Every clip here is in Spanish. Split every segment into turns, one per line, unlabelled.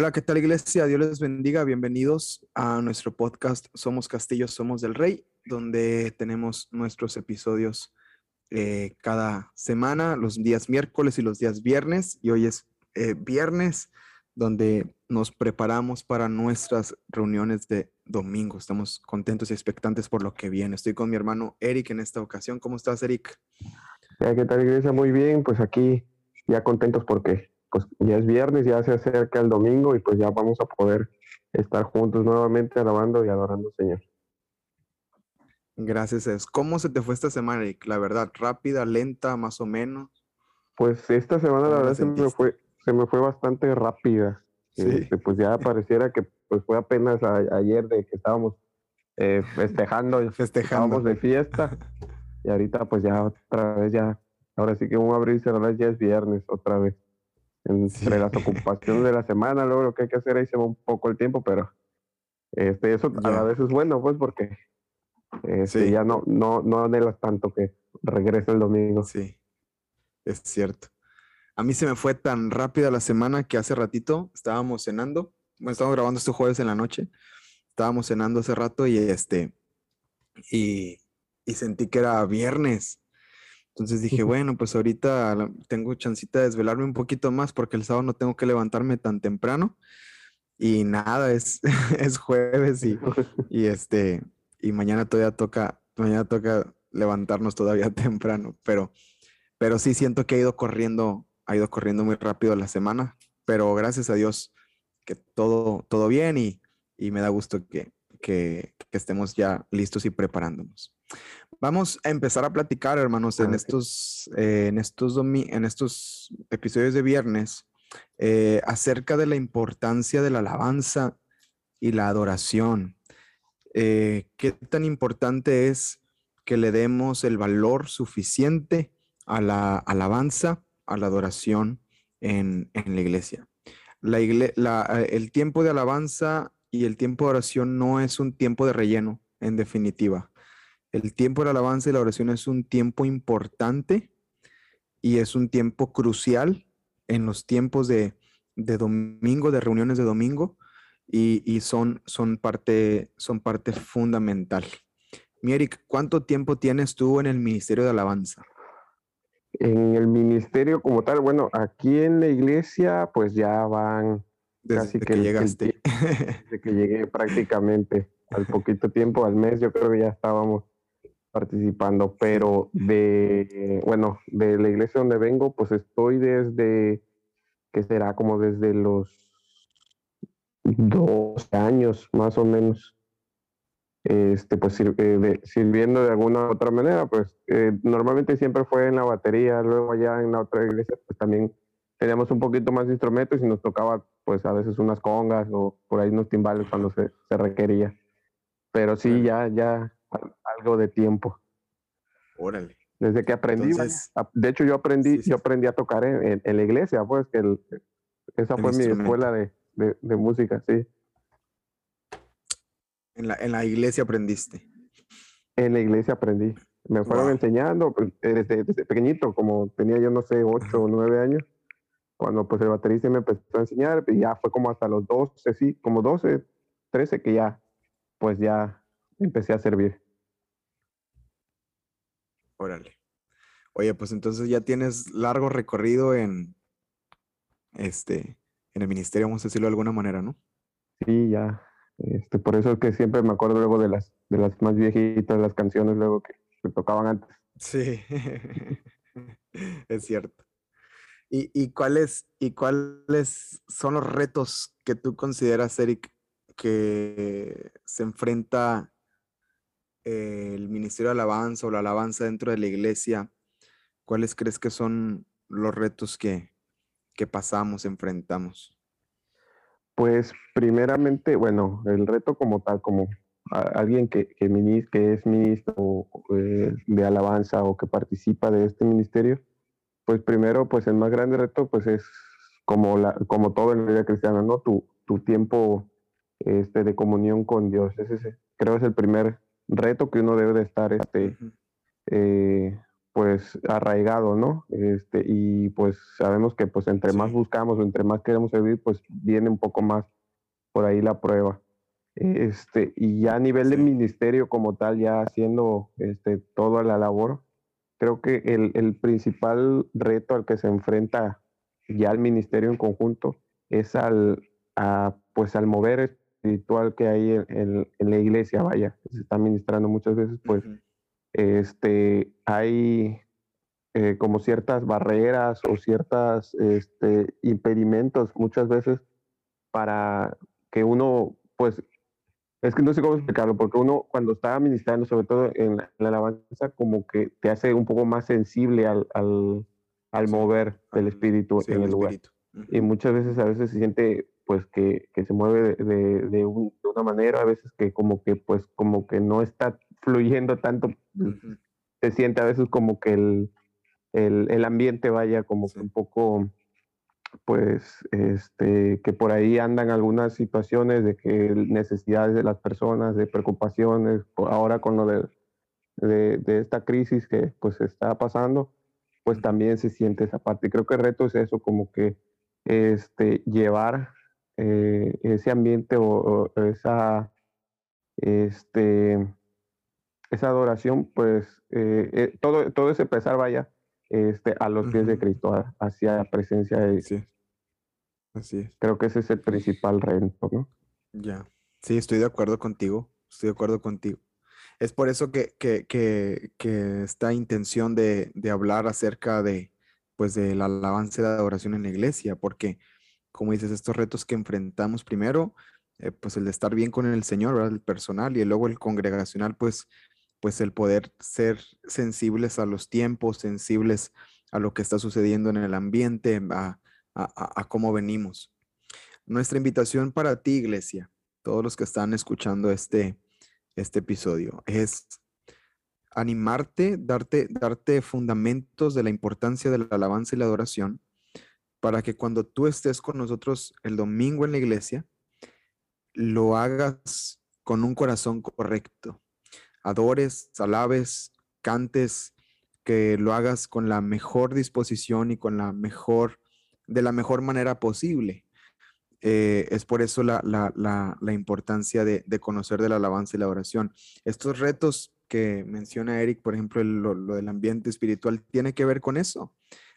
Hola, ¿qué tal iglesia? Dios les bendiga. Bienvenidos a nuestro podcast Somos Castillo, Somos del Rey, donde tenemos nuestros episodios eh, cada semana, los días miércoles y los días viernes. Y hoy es eh, viernes, donde nos preparamos para nuestras reuniones de domingo. Estamos contentos y expectantes por lo que viene. Estoy con mi hermano Eric en esta ocasión. ¿Cómo estás, Eric?
¿Qué tal, iglesia? Muy bien, pues aquí ya contentos porque pues ya es viernes, ya se acerca el domingo y pues ya vamos a poder estar juntos nuevamente alabando y adorando al Señor.
Gracias. ¿Cómo se te fue esta semana, Eric? La verdad, rápida, lenta, más o menos.
Pues esta semana la verdad se me, fue, se me fue bastante rápida. Este, pues ya pareciera que pues fue apenas ayer de que estábamos eh, festejando,
festejando.
de fiesta. y ahorita pues ya otra vez ya, ahora sí que un abrir y cerrar ya es viernes otra vez. Entre las ocupaciones de la semana, luego lo que hay que hacer ahí se va un poco el tiempo, pero este, eso a la vez es bueno, pues porque este, ya no, no, no anhelas tanto que regrese el domingo.
Sí, es cierto. A mí se me fue tan rápida la semana que hace ratito estábamos cenando. Bueno, estábamos grabando este jueves en la noche. Estábamos cenando hace rato y este. Y, y sentí que era viernes. Entonces dije, bueno, pues ahorita tengo chancita de desvelarme un poquito más porque el sábado no tengo que levantarme tan temprano. Y nada, es, es jueves y, y este, y mañana todavía toca, mañana toca levantarnos todavía temprano, pero, pero sí siento que ha ido corriendo, ha ido corriendo muy rápido la semana, pero gracias a Dios que todo, todo bien y, y me da gusto que, que, que, estemos ya listos y preparándonos. Vamos a empezar a platicar, hermanos, en estos, eh, en estos, en estos episodios de viernes eh, acerca de la importancia de la alabanza y la adoración. Eh, qué tan importante es que le demos el valor suficiente a la alabanza, a la adoración en, la iglesia. La, el tiempo de alabanza y el tiempo de oración no es un tiempo de relleno, en definitiva. El tiempo de alabanza y la oración es un tiempo importante y es un tiempo crucial en los tiempos de, de domingo, de reuniones de domingo, y, son, son, parte, son parte fundamental. Mi Eric, ¿cuánto tiempo tienes tú en el Ministerio de Alabanza?
En el ministerio como tal, bueno, aquí en la iglesia pues ya van
desde que, llegaste.
desde que llegué prácticamente al poquito tiempo, al mes, yo creo que ya estábamos participando, pero de, bueno, de la iglesia donde vengo, pues estoy desde, que será como desde los 12 años más o menos, este, pues eh, sirviendo de alguna u otra manera, pues eh, normalmente siempre fue en la batería, luego allá en la otra iglesia, pues también teníamos un poquito más de instrumentos y nos tocaba pues a veces unas congas o por ahí unos timbales cuando se, se requería. Pero sí, ya, ya algo de tiempo.
Órale.
Desde que aprendí, de hecho yo aprendí, yo aprendí a tocar en, en, la iglesia, pues que el, esa fue mi escuela de, de, música, sí.
En la, en la iglesia aprendiste.
En la iglesia aprendí. Me fueron enseñando pues, desde, pequeñito, como tenía yo no sé, 8 o 9 años, cuando pues el baterista me empezó a enseñar, y ya fue como hasta los 12, sí, como 12, 13 que ya, pues ya empecé a servir.
Órale. Oye, pues entonces ya tienes largo recorrido en este en el ministerio, vamos a decirlo de alguna manera, ¿no?
Sí, ya. Este, por eso es que siempre me acuerdo luego de las, de las más viejitas, las canciones luego que, se tocaban antes.
Sí, es cierto. ¿Y, y, cuáles, ¿Y cuáles son los retos que tú consideras, Eric, que se enfrenta el Ministerio de Alabanza o la alabanza dentro de la iglesia? ¿Cuáles crees que son los retos que, que pasamos, enfrentamos?
Pues primeramente, bueno, el reto como tal, como alguien que, que, que es ministro eh, de alabanza o que participa de este ministerio, pues primero, pues el más grande reto, pues es como, la, como todo en la vida cristiana, ¿no? Tu, tu tiempo este, de comunión con Dios. Ese, creo es el primer reto que uno debe de estar este, eh, pues arraigado, ¿no? Este, y pues sabemos que pues entre más buscamos o entre más queremos servir, pues viene un poco más por ahí la prueba. Este, y ya a nivel de ministerio como tal, ya haciendo este, toda la labor, creo que el, el, principal reto al que se enfrenta ya el ministerio en conjunto es al, a, pues al mover espiritual que hay en, en, la iglesia, vaya, se está ministrando muchas veces, pues este, hay eh, como ciertas barreras o ciertas este, impedimentos muchas veces para que uno pues es que no sé cómo explicarlo, porque uno cuando está ministrando, sobre todo en la, alabanza, como que te hace un poco más sensible al, al, al mover del espíritu en el, lugar. Y muchas veces, a veces se siente pues que, que se mueve de, de, de, una manera, a veces que como que pues como que no está fluyendo tanto, se siente a veces como que el, el, el ambiente vaya como que un poco pues este, que por ahí andan algunas situaciones de que necesidades de las personas, de preocupaciones, ahora con lo de, de, esta crisis que pues está pasando, pues también se siente esa parte. Y creo que el reto es eso, como que este, llevar eh, ese ambiente o, esa, este, esa adoración, pues eh, eh, todo, todo ese pesar vaya este, a los pies de Cristo, hacia la presencia de Dios.
Así es.
Creo que ese es el principal reto, ¿no?
Ya. Sí, estoy de acuerdo contigo. Estoy de acuerdo contigo. Es por eso que, que, que, que esta intención de, de, hablar acerca de, pues, de la alabanza y la adoración en la iglesia, porque, como dices, estos retos que enfrentamos primero, eh, pues el de estar bien con el Señor, el personal, y luego el congregacional, pues pues el poder ser sensibles a los tiempos, sensibles a lo que está sucediendo en el ambiente, a, cómo venimos. Nuestra invitación para ti, iglesia, todos los que están escuchando este, este episodio, es animarte, darte, darte fundamentos de la importancia de la alabanza y la adoración, para que cuando tú estés con nosotros el domingo en la iglesia, lo hagas con un corazón correcto, adores, alabes, cantes, que lo hagas con la mejor disposición y con la mejor, de la mejor manera posible. Eh, es por eso la, importancia de, conocer de la alabanza y la oración. Estos retos que menciona Eric, por ejemplo, lo, del ambiente espiritual, tiene que ver con eso,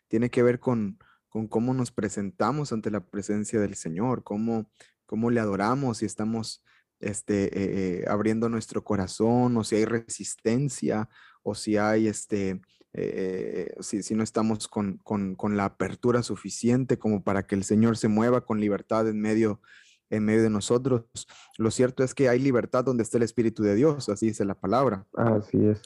tiene que ver con, con cómo nos presentamos ante la presencia del Señor, cómo, cómo le adoramos y estamos este, eh, eh, abriendo nuestro corazón, o si hay resistencia, o si hay, este, eh, si, si, no estamos con, con, con, la apertura suficiente como para que el Señor se mueva con libertad en medio, en medio de nosotros. Lo cierto es que hay libertad donde está el Espíritu de Dios, así dice la palabra.
Así es.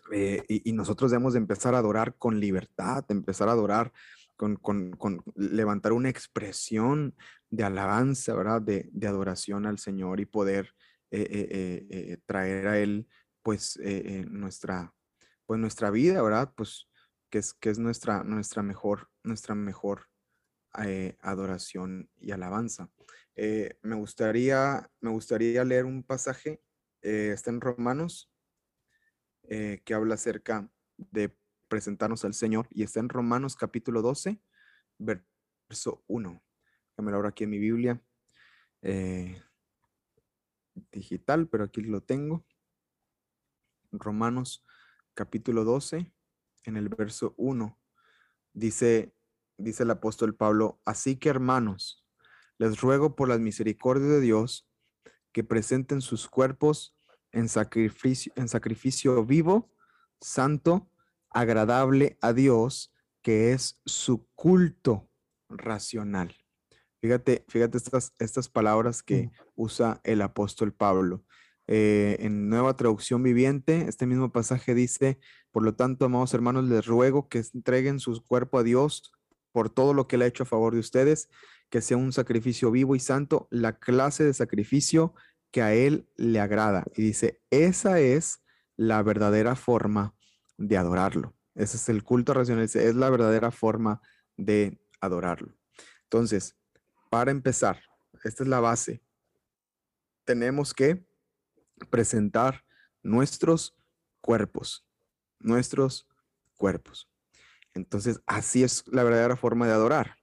y, y, nosotros debemos de empezar a adorar con libertad, empezar a adorar con, con, con, levantar una expresión de alabanza, ¿verdad? De, de, adoración al Señor y poder eh, eh, eh, traer a Él, pues, nuestra, pues, nuestra vida, ¿verdad? Pues, que es, que es nuestra, nuestra mejor, nuestra mejor adoración y alabanza. me, gustaría, me gustaría leer un pasaje, está en Romanos, que habla acerca de presentarnos al Señor y está en Romanos capítulo 12, verso 1. Déjame ahora aquí en mi Biblia. Eh, digital, pero aquí lo tengo. Romanos capítulo 12, en el verso 1, dice, dice el apóstol Pablo, así que hermanos, les ruego por la misericordia de Dios que presenten sus cuerpos en sacrificio, en sacrificio vivo, santo, agradable a Dios, que es su culto racional. Fíjate, fíjate estas, estas palabras que usa el apóstol Pablo. Eh, en nueva traducción viviente, este mismo pasaje dice, por lo tanto, amados hermanos, les ruego que entreguen su cuerpo a Dios por todo lo que él ha hecho a favor de ustedes, que sea un sacrificio vivo y santo, la clase de sacrificio que a él le agrada. Y dice, esa es la verdadera forma de adorarlo. Ese es el culto racional, es la verdadera forma de adorarlo. Entonces, para empezar, esta es la base. Tenemos que presentar nuestros cuerpos, nuestros cuerpos. Entonces, así es la verdadera forma de adorar.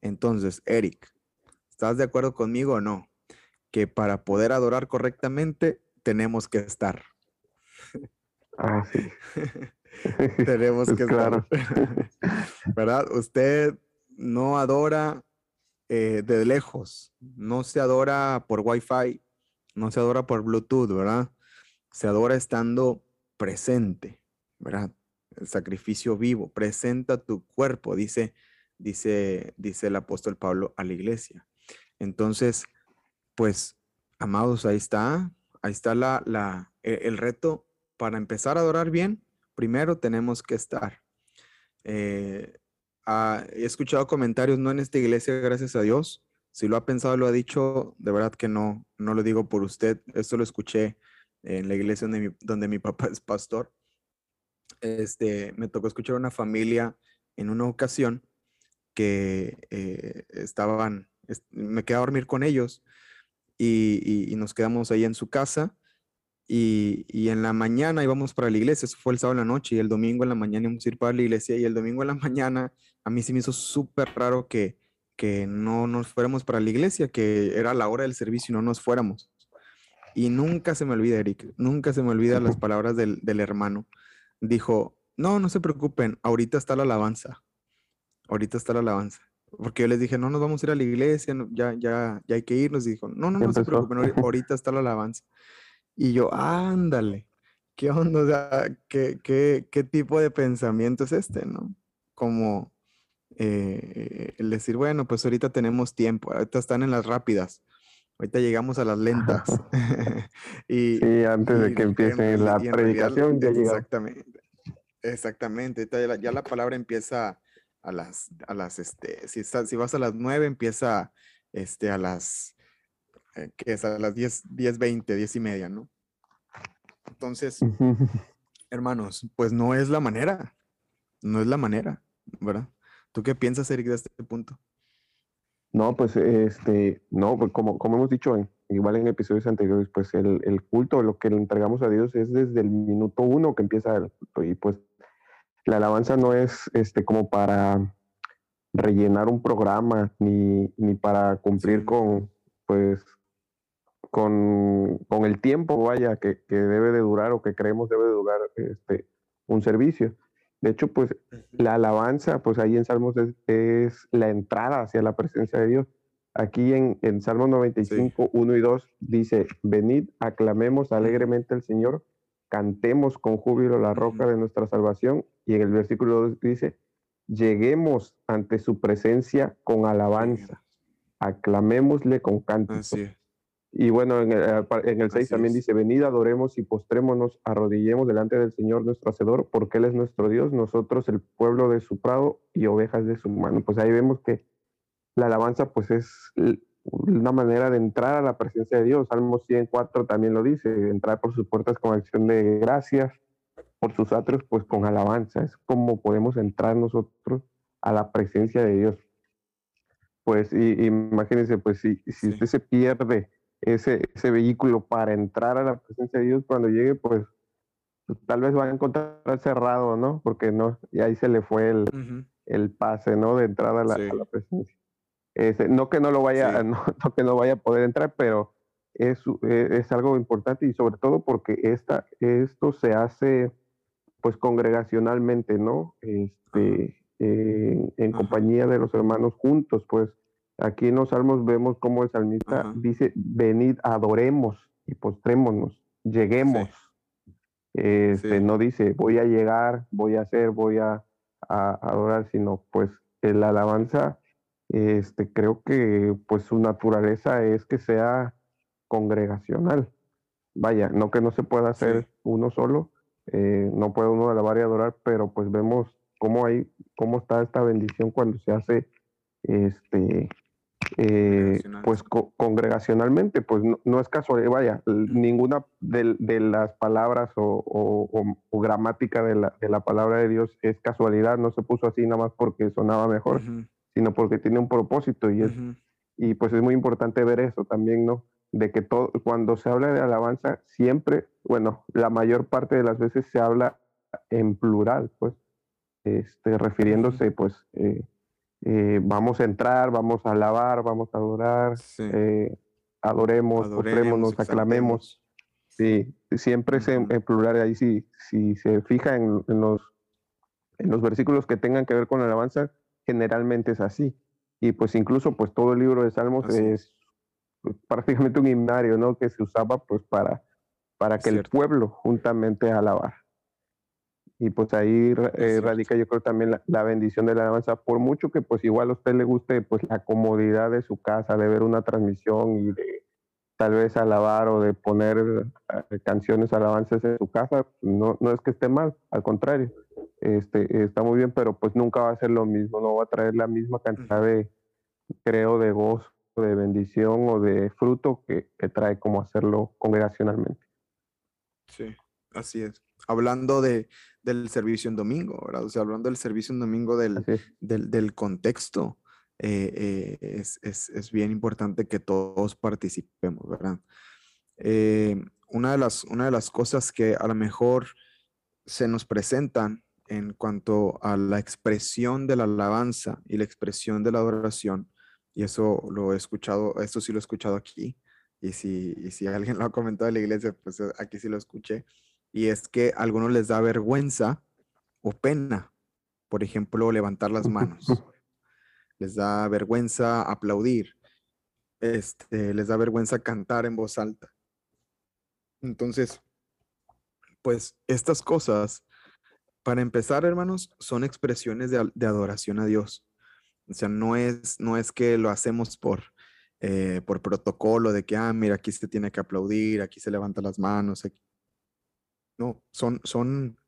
Entonces, Eric, ¿estás de acuerdo conmigo o no? Que para poder adorar correctamente, tenemos que estar.
Ah, sí.
tenemos que estar. ¿Verdad? Usted no adora eh, de lejos, no se adora por Wi-Fi, no se adora por Bluetooth, ¿verdad? Se adora estando presente, ¿verdad? El sacrificio vivo, presenta tu cuerpo, dice, dice, dice el apóstol Pablo a la iglesia. Entonces, pues, amados, ahí está, ahí está la, la, e, el reto para empezar a adorar bien. Primero tenemos que estar. Eh, he escuchado comentarios, no en esta iglesia, gracias a Dios. Si lo ha pensado, lo ha dicho, de verdad que no, no lo digo por usted. Esto lo escuché en la iglesia donde mi, papá es pastor. Este, me tocó escuchar a una familia en una ocasión que eh, estaban, me quedé a dormir con ellos y, nos quedamos ahí en su casa y, y, en la mañana íbamos para la iglesia, eso fue el sábado en la noche y el domingo en la mañana íbamos a ir para la iglesia y el domingo en la mañana a mí sí me hizo súper raro que, que no nos fuéramos para la iglesia, que era la hora del servicio y no nos fuéramos. Y nunca se me olvida, Eric, nunca se me olvida las palabras del, del hermano. Dijo, no, no se preocupen, ahorita está la alabanza. Ahorita está la alabanza. Porque yo les dije, no nos vamos a ir a la iglesia, ya, ya, ya hay que irnos. Y dijo, no, no, no se preocupen, ahorita está la alabanza. Y yo, ándale, ¿qué onda? ¿qué, qué, qué tipo de pensamiento es este, no? Como eh, el decir, bueno, pues ahorita tenemos tiempo, ahorita están en las rápidas. Ahorita llegamos a las lentas.
y, sí, antes de que empiece la predicación ya
Exactamente. Exactamente. ya, la, palabra empieza a las, a las, este, si, si vas a las nueve, empieza este, a las, eh, que es a las diez, diez, veinte, diez y media, ¿no? Entonces, hermanos, pues no es la manera. No es la manera, ¿verdad? ¿Tú qué piensas, Eric, de este punto?
No, pues este, no, pues como, como hemos dicho en, igual en episodios anteriores, pues el, el, culto, lo que le entregamos a Dios es desde el minuto uno que empieza el culto. Y pues la alabanza no es este como para rellenar un programa ni, ni para cumplir con pues con, con, el tiempo vaya que, que, debe de durar o que creemos debe de durar este un servicio. De hecho, pues la alabanza, pues ahí en Salmos es, la entrada hacia la presencia de Dios. Aquí en, en Salmos 95, 1 y 2 dice, venid, aclamemos alegremente al Señor, cantemos con júbilo la roca de nuestra salvación. Y en el versículo 2 dice, lleguemos ante su presencia con alabanza, aclamémosle con cántico. Y bueno, en el, en el 6 también dice, venid, adoremos y postrémonos, arrodillemos delante del Señor nuestro Hacedor, porque Él es nuestro Dios, nosotros el pueblo de su prado y ovejas de su mano. Pues ahí vemos que la alabanza pues es una manera de entrar a la presencia de Dios. Salmo 104 también lo dice, entrar por sus puertas con acción de gracias, por sus atrios pues con alabanza. Es como podemos entrar nosotros a la presencia de Dios. Pues y, imagínense, pues si, si usted se pierde ese, ese vehículo para entrar a la presencia de Dios cuando llegue, pues, tal vez va a encontrar cerrado, ¿no? Porque no, y ahí se le fue el, el pase, ¿no? De entrada a la, a la presencia. Ese, no que no lo vaya, no, que no vaya a poder entrar, pero es, e, es, algo importante y sobre todo porque esta, esto se hace pues congregacionalmente, ¿no? Este, en compañía de los hermanos juntos, pues Aquí en los salmos vemos cómo el salmista dice, venid, adoremos y postrémonos, lleguemos. Este, No dice, voy a llegar, voy a hacer, voy a, adorar, sino pues la alabanza, este, creo que pues su naturaleza es que sea congregacional. Vaya, no que no se pueda hacer uno solo, eh, no puede uno alabar y adorar, pero pues vemos cómo hay, cómo está esta bendición cuando se hace este eh, pues congregacionalmente, pues no, es casualidad, vaya, ninguna de, las palabras o, gramática de la, de la, palabra de Dios es casualidad, no se puso así nada más porque sonaba mejor, sino porque tiene un propósito y, es, y pues es muy importante ver eso también, ¿no? De que todo, cuando se habla de alabanza, siempre, bueno, la mayor parte de las veces se habla en plural, pues, este, refiriéndose pues eh, eh, vamos a entrar, vamos a alabar, vamos a adorar, eh, adoremos, adoremos, aclamemos. Sí, siempre es en, plural, ahí si, si se fija en, los, en los versículos que tengan que ver con la alabanza, generalmente es así. Y pues incluso pues todo el libro de Salmos es prácticamente un himnario, ¿no? Que se usaba pues para, para que el pueblo juntamente alabar. Y pues ahí eh, radica yo creo también la, bendición de la alabanza, por mucho que pues igual a usted le guste pues la comodidad de su casa, de ver una transmisión y de tal vez alabar o de poner eh, canciones alabanzas en su casa, no, no es que esté mal, al contrario, este, está muy bien, pero pues nunca va a ser lo mismo, no va a traer la misma cantidad de, creo, de gozo, de bendición o de fruto que, que trae como hacerlo congregacionalmente.
Sí, así es. Hablando de, del servicio en domingo, ¿verdad? O sea, hablando del servicio en domingo del, del, contexto, eh, eh, es, es, es, bien importante que todos participemos, ¿verdad? Eh, una, de las, una de las cosas que a lo mejor se nos presentan en cuanto a la expresión de la alabanza y la expresión de la adoración, y eso lo he escuchado, esto sí lo he escuchado aquí, y si, y si alguien lo ha comentado en la iglesia, pues aquí sí lo escuché, y es que a algunos les da vergüenza o pena, por ejemplo, levantar las manos. Les da vergüenza aplaudir. Este, les da vergüenza cantar en voz alta. Entonces, pues estas cosas, para empezar, hermanos, son expresiones de, adoración a Dios. O sea, no es, no es que lo hacemos por, eh, por protocolo de que, ah, mira, aquí se tiene que aplaudir, aquí se levanta las manos, aquí, no, son, son,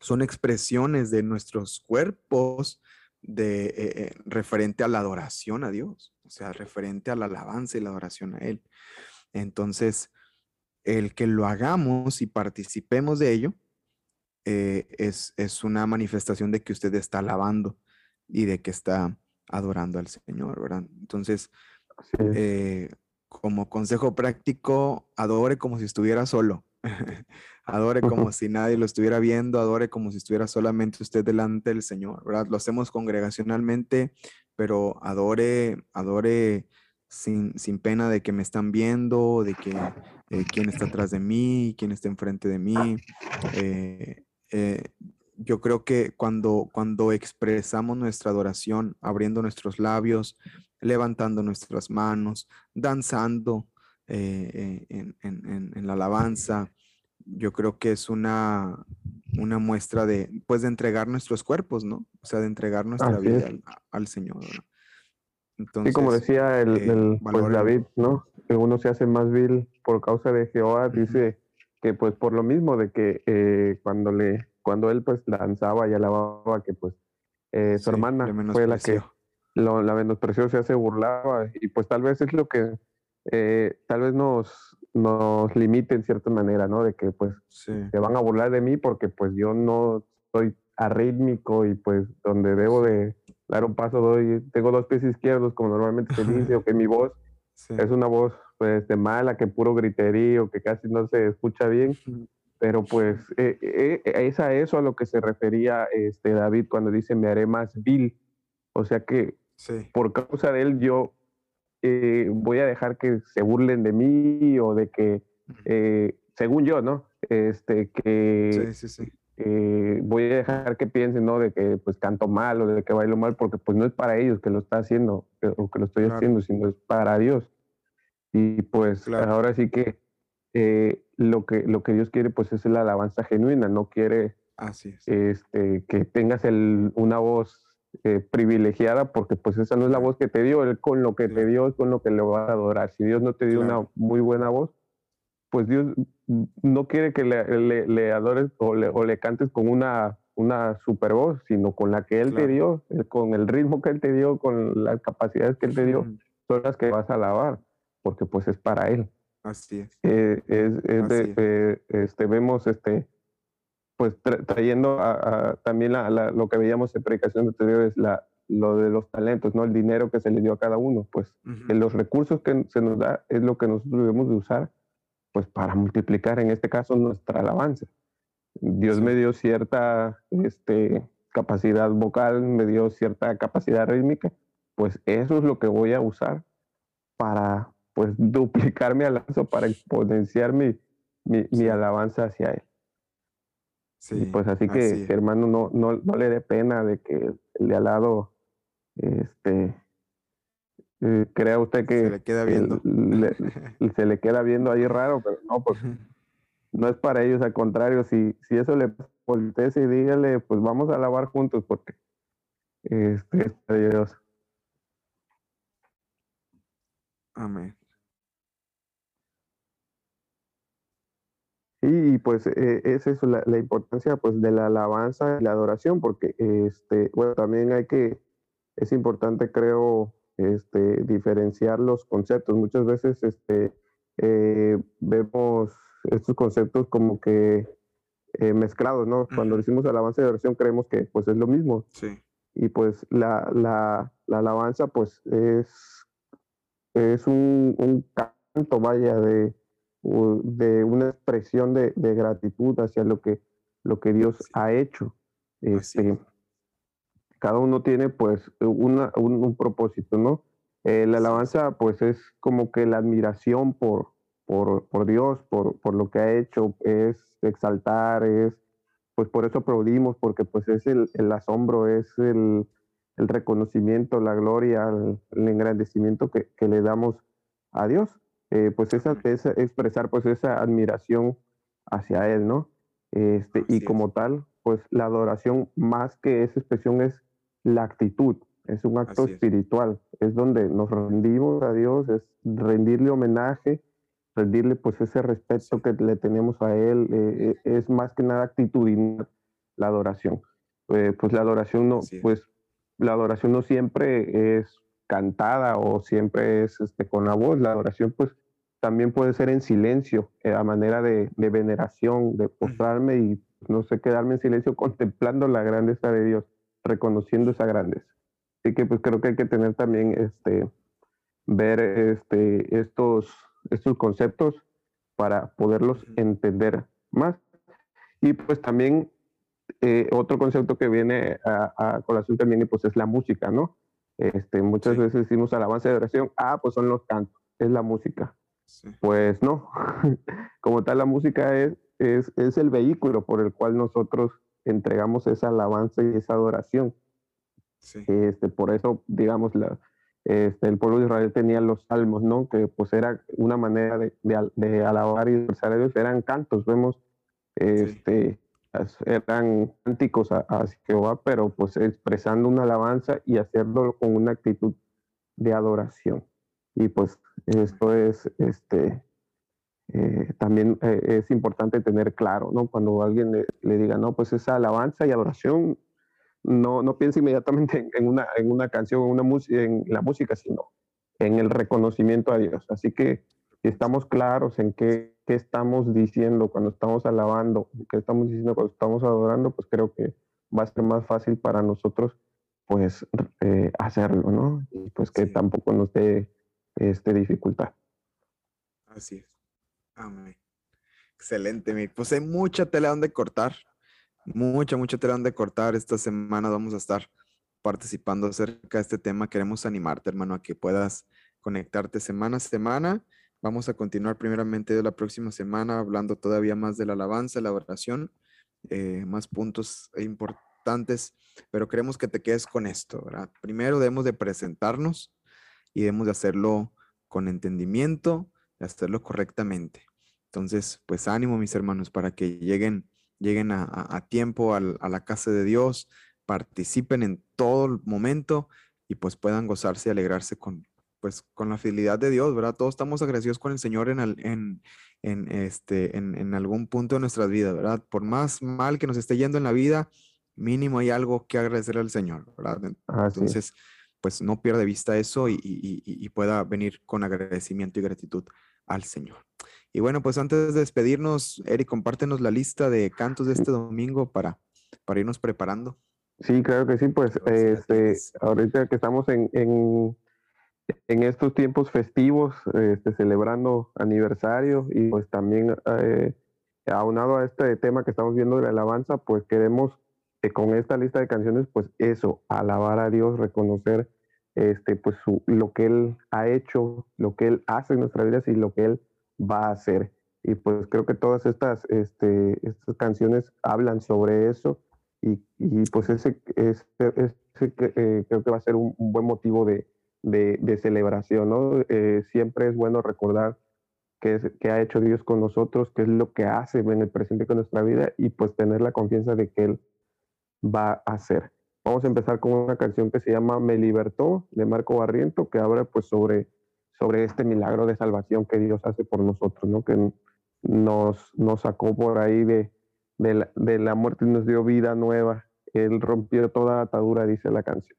son expresiones de nuestros cuerpos de, eh, eh, referente a la adoración a Dios, o sea, referente a la alabanza y la adoración a Él. Entonces, el que lo hagamos y participemos de ello eh, es, es, una manifestación de que usted está alabando y de que está adorando al Señor, ¿verdad? Entonces, como consejo práctico, adore como si estuviera solo. adore como si nadie lo estuviera viendo, adore como si estuviera solamente usted delante del Señor, ¿verdad? Lo hacemos congregacionalmente, pero adore, adore sin, sin pena de que me están viendo, de que eh, quién está atrás de mí, quién está enfrente de mí. Eh, eh, yo creo que cuando, cuando expresamos nuestra adoración, abriendo nuestros labios, levantando nuestras manos, danzando, en, en, la alabanza. Yo creo que es una, una muestra de, pues, de entregar nuestros cuerpos, ¿no? O sea, de entregar nuestra vida al, Señor.
Entonces, como decía el, eh, pues, David, ¿no? Que uno se hace más vil por causa de Jehová, dice que pues por lo mismo de que eh, cuando le cuando él pues lanzaba y alababa que pues su hermana fue la que lo, la menospreció, se hace burlaba y pues tal vez es lo que eh, tal vez nos, nos limite en cierta manera, ¿no? De que pues se van a burlar de mí porque pues yo no soy arrítmico y pues donde debo de dar un paso doy, tengo dos pies izquierdos como normalmente se dice, o que mi voz es una voz pues de mala, que puro griterío, que casi no se escucha bien, pero pues eh, eh, es a eso a lo que se refería este David cuando dice me haré más vil, o sea que por causa de él yo eh, voy a dejar que se burlen de mí o de que, eh, según yo, ¿no? Este, que eh, voy a dejar que piensen, ¿no? De que pues canto mal o de que bailo mal, porque pues no es para ellos que lo está haciendo o que lo estoy haciendo, sino es para Dios. Y pues ahora sí que lo que lo que Dios quiere pues es la alabanza genuina, no quiere
Así
Este, que tengas el, una voz eh, privilegiada porque pues esa no es la voz que te dio, él con lo que te dio es con lo que le va a adorar. Si Dios no te dio una muy buena voz, pues Dios no quiere que le, le, adores o le, o le, cantes con una, una super voz, sino con la que Él te dio, con el ritmo que Él te dio, con las capacidades que Él te dio, son las que vas a alabar, porque pues es para Él.
Así es.
Eh, es, eh, este, vemos este, pues trayendo a, también lo que veíamos en predicación anteriores, la, lo de los talentos, ¿no? El dinero que se le dio a cada uno, pues los recursos que se nos da es lo que nosotros debemos de usar, pues para multiplicar, en este caso, nuestra alabanza. Dios me dio cierta, este, capacidad vocal, me dio cierta capacidad rítmica, pues eso es lo que voy a usar para pues duplicar mi alabanza, para exponenciar mi, mi, alabanza hacia Él. Sí, y pues así que, hermano, no, no, no, le dé pena de que el de al lado, este, eh, crea usted que
se le queda viendo.
se le queda viendo ahí raro, pero no, pues no es para ellos, al contrario, si, si eso le voltece y dígale, pues vamos a alabar juntos porque este es Dios.
Amén.
Y pues eh, es la, la, importancia pues de la alabanza y la adoración, porque este, bueno, también hay que, es importante creo, este, diferenciar los conceptos. Muchas veces este, eh, vemos estos conceptos como que eh, mezclados, ¿no? Cuando decimos alabanza y adoración creemos que pues es lo mismo.
Sí.
Y pues la, la, la alabanza pues es, es un, un canto, vaya, de, de una expresión de, de, gratitud hacia lo que, lo que Dios ha hecho. Este, cada uno tiene pues una, un, propósito, ¿no? Eh, la alabanza pues es como que la admiración por, por, por Dios, por, por, lo que ha hecho, es exaltar, es, pues por eso aplaudimos, porque pues es el, el asombro, es el, el, reconocimiento, la gloria, el, engrandecimiento que, que, le damos a Dios. Eh, pues esa, es expresar pues esa admiración hacia Él, ¿no? Este, y como tal, pues la adoración más que esa expresión es la actitud, es un acto espiritual, es. donde nos rendimos a Dios, es rendirle homenaje, rendirle pues ese respeto que le tenemos a Él, eh, eh, es más que nada actitudinal la adoración. Eh, pues la adoración no, pues la adoración no siempre es cantada o siempre es este, con la voz, la adoración pues también puede ser en silencio, a manera de, de veneración, de postrarme y no sé, quedarme en silencio contemplando la grandeza de Dios reconociendo esa grandeza. Así que pues creo que hay que tener también este, ver este, estos, estos conceptos para poderlos entender más. Y pues también eh, otro concepto que viene a, colación también pues es la música, ¿no? Este, muchas veces decimos alabanza de oración, ah, pues son los cantos, es la música. Pues no, como tal la música es, es, es el vehículo por el cual nosotros entregamos esa alabanza y esa adoración. Este, por eso, digamos, la, este, el pueblo de Israel tenía los salmos, ¿no? Que pues era una manera de, de, alabar y expresar a Dios, eran cantos, vemos, este, eran cánticos a, Jehová, pero pues expresando una alabanza y hacerlo con una actitud de adoración. Y pues esto es, este, eh, también eh, es importante tener claro, ¿no? Cuando alguien le, diga, no, pues esa alabanza y adoración, no, no piense inmediatamente en, una, en una canción, en, una en la música, sino en el reconocimiento a Dios. Así que si estamos claros en qué, qué estamos diciendo cuando estamos alabando, qué estamos diciendo cuando estamos adorando, pues creo que va a ser más fácil para nosotros pues eh, hacerlo, ¿no? Y pues que tampoco nos dé este, dificultad.
Así es. Amén. Excelente, mi. Pues hay mucha tela donde cortar. Mucha, mucha tela donde cortar. Esta semana vamos a estar participando acerca de este tema. Queremos animarte, hermano, a que puedas conectarte semana a semana. Vamos a continuar primeramente de la próxima semana hablando todavía más de la alabanza, la oración, eh, más puntos importantes, pero queremos que te quedes con esto, ¿verdad? Primero debemos de presentarnos y debemos de hacerlo con entendimiento, de hacerlo correctamente. Entonces, pues ánimo, mis hermanos, para que lleguen, lleguen a, tiempo a la casa de Dios, participen en todo el momento y pues puedan gozarse y alegrarse con, pues, con la fidelidad de Dios, ¿verdad? Todos estamos agradecidos con el Señor en, en, en este, en, algún punto de nuestras vidas, ¿verdad? Por más mal que nos esté yendo en la vida, mínimo hay algo que agradecer al Señor, ¿verdad? Entonces, pues no pierda vista eso y, y pueda venir con agradecimiento y gratitud al Señor. Y bueno, pues antes de despedirnos, Eric, compártenos la lista de cantos de este domingo para, para irnos preparando.
Sí, claro que sí, pues este, ahorita que estamos en, en, en estos tiempos festivos, este, celebrando aniversario y pues también eh, aunado a este tema que estamos viendo de la alabanza, pues queremos este, con esta lista de canciones, pues eso, alabar a Dios, reconocer este, pues lo que Él ha hecho, lo que Él hace en nuestras vidas y lo que Él va a hacer. Y pues creo que todas estas, este, estas canciones hablan sobre eso y, y pues ese, ese, ese eh, creo que va a ser un, buen motivo de, de, celebración, ¿no? Eh, siempre es bueno recordar qué, qué ha hecho Dios con nosotros, qué es lo que hace en el presente con nuestra vida y pues tener la confianza de que Él va a hacer. Vamos a empezar con una canción que se llama Me Libertó de Marco Barriento, que habla pues sobre, sobre este milagro de salvación que Dios hace por nosotros, ¿no? Que nos, nos sacó por ahí de, de, la, de la muerte y nos dio vida nueva. Él rompió toda atadura, dice la canción.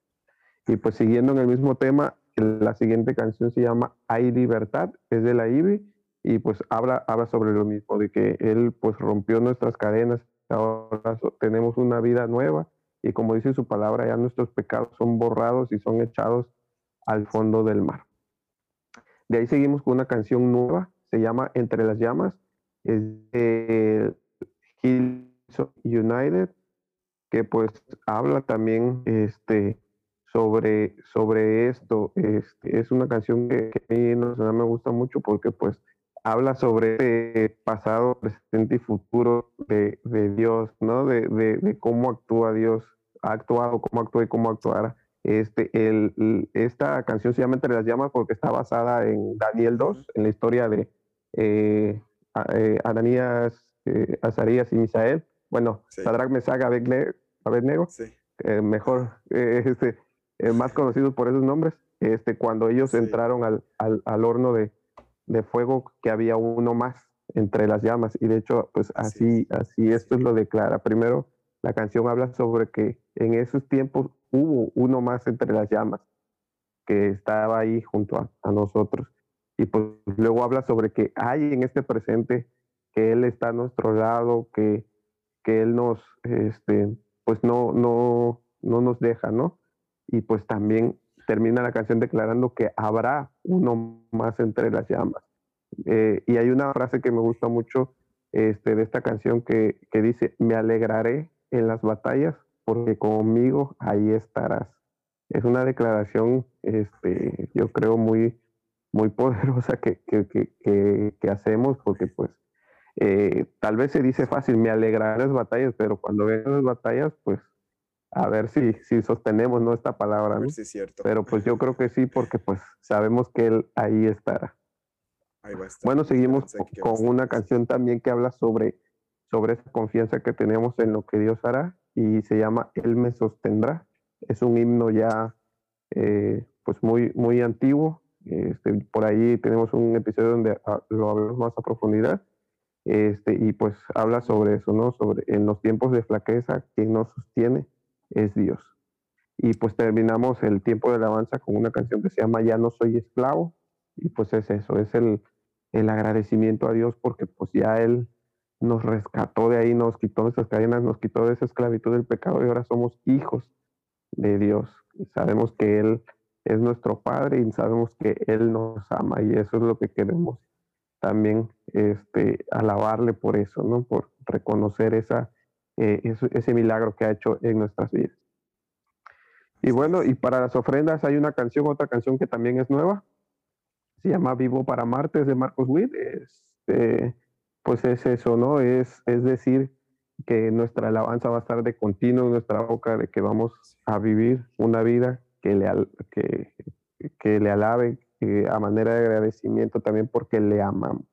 Y pues siguiendo en el mismo tema, la siguiente canción se llama Hay Libertad, es de la IBI y pues habla, habla sobre lo mismo, de que Él pues rompió nuestras cadenas, ahora tenemos una vida nueva y como dice su palabra, ya nuestros pecados son borrados y son echados al fondo del mar. De ahí seguimos con una canción nueva, se llama Entre las llamas, es de Hillsong United, que pues habla también este, sobre, sobre esto. Este, es una canción que, a mí no, me gusta mucho porque pues habla sobre el pasado, presente y futuro de, de Dios, ¿no? De, de, de, cómo actúa Dios, ha actuado, cómo actúa y cómo actuará. Este, el, esta canción se llama Entre las llamas porque está basada en Daniel 2, en la historia de eh, eh, Ananías, eh, Azarías y Misael. Bueno, sí. Sadrach, Mesach, Abednego, sí. eh, mejor, este, más conocidos por esos nombres. Este, cuando ellos sí. entraron al, al, al horno de, de fuego que había uno más entre las llamas. Y de hecho pues así así esto lo declara. Primero la canción habla sobre que en esos tiempos hubo uno más entre las llamas que estaba ahí junto a, a nosotros. Y pues luego habla sobre que hay en este presente que él está a nuestro lado que que él nos este pues no no no nos deja no y pues también termina la canción declarando que habrá uno más entre las llamas. Eh, y hay una frase que me gusta mucho este, de esta canción que, que, dice, me alegraré en las batallas porque conmigo ahí estarás. Es una declaración, este, yo creo, muy, muy poderosa que, que, que, que hacemos porque pues eh, tal vez se dice fácil, me alegraré en las batallas, pero cuando vengan las batallas, pues a ver si, si sostenemos ¿no? esta palabra. ¿no?
Si es cierto.
Pero pues yo creo que sí, porque pues sabemos que él ahí estará.
Ahí va a estar.
Bueno, seguimos con, con una canción también que habla sobre, sobre esa confianza que tenemos en lo que Dios hará y se llama Él me sostendrá. Es un himno ya eh, pues muy, muy antiguo. Este, por ahí tenemos un episodio donde ah, lo hablamos más a profundidad. Este, y pues habla sobre eso, ¿no? Sobre en los tiempos de flaqueza, quien nos sostiene es Dios. Y pues terminamos el tiempo de alabanza con una canción que se llama Ya no soy esclavo. Y pues es eso, es el, el agradecimiento a Dios porque pues ya Él nos rescató de ahí, nos quitó esas cadenas, nos quitó de esa esclavitud del pecado y ahora somos hijos de Dios. Y sabemos que Él es nuestro Padre y sabemos que Él nos ama y eso es lo que queremos también este, alabarle por eso, ¿no? Por reconocer esa eh, ese, ese milagro que ha hecho en nuestras vidas. Y bueno, y para las ofrendas hay una canción, otra canción que también es nueva. Se llama Vivo para Marte, es de Marcos Witt. Este, pues es eso, ¿no? Es, es decir, que nuestra alabanza va a estar de continuo en nuestra boca, de que vamos a vivir una vida que le, que, que le alabe que a manera de agradecimiento también porque le amamos.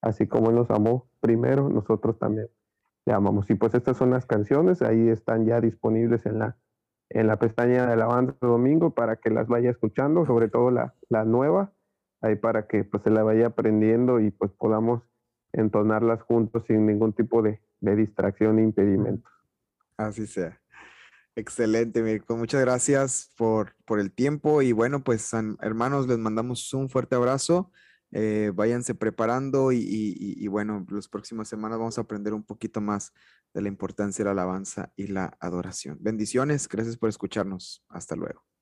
Así como Él nos amó primero, nosotros también llamamos. Y pues estas son las canciones, ahí están ya disponibles en la, en la pestaña de Alabanza Domingo para que las vaya escuchando, sobre todo la, la nueva, ahí para que pues se la vaya aprendiendo y pues podamos entonarlas juntos sin ningún tipo de, de distracción e impedimento.
Así sea. Excelente, Mirko. Muchas gracias por, por el tiempo y bueno, pues hermanos, les mandamos un fuerte abrazo eh, váyanse preparando y, y, y, bueno, las próximas semanas vamos a aprender un poquito más de la importancia de la alabanza y la adoración. Bendiciones, gracias por escucharnos. Hasta luego.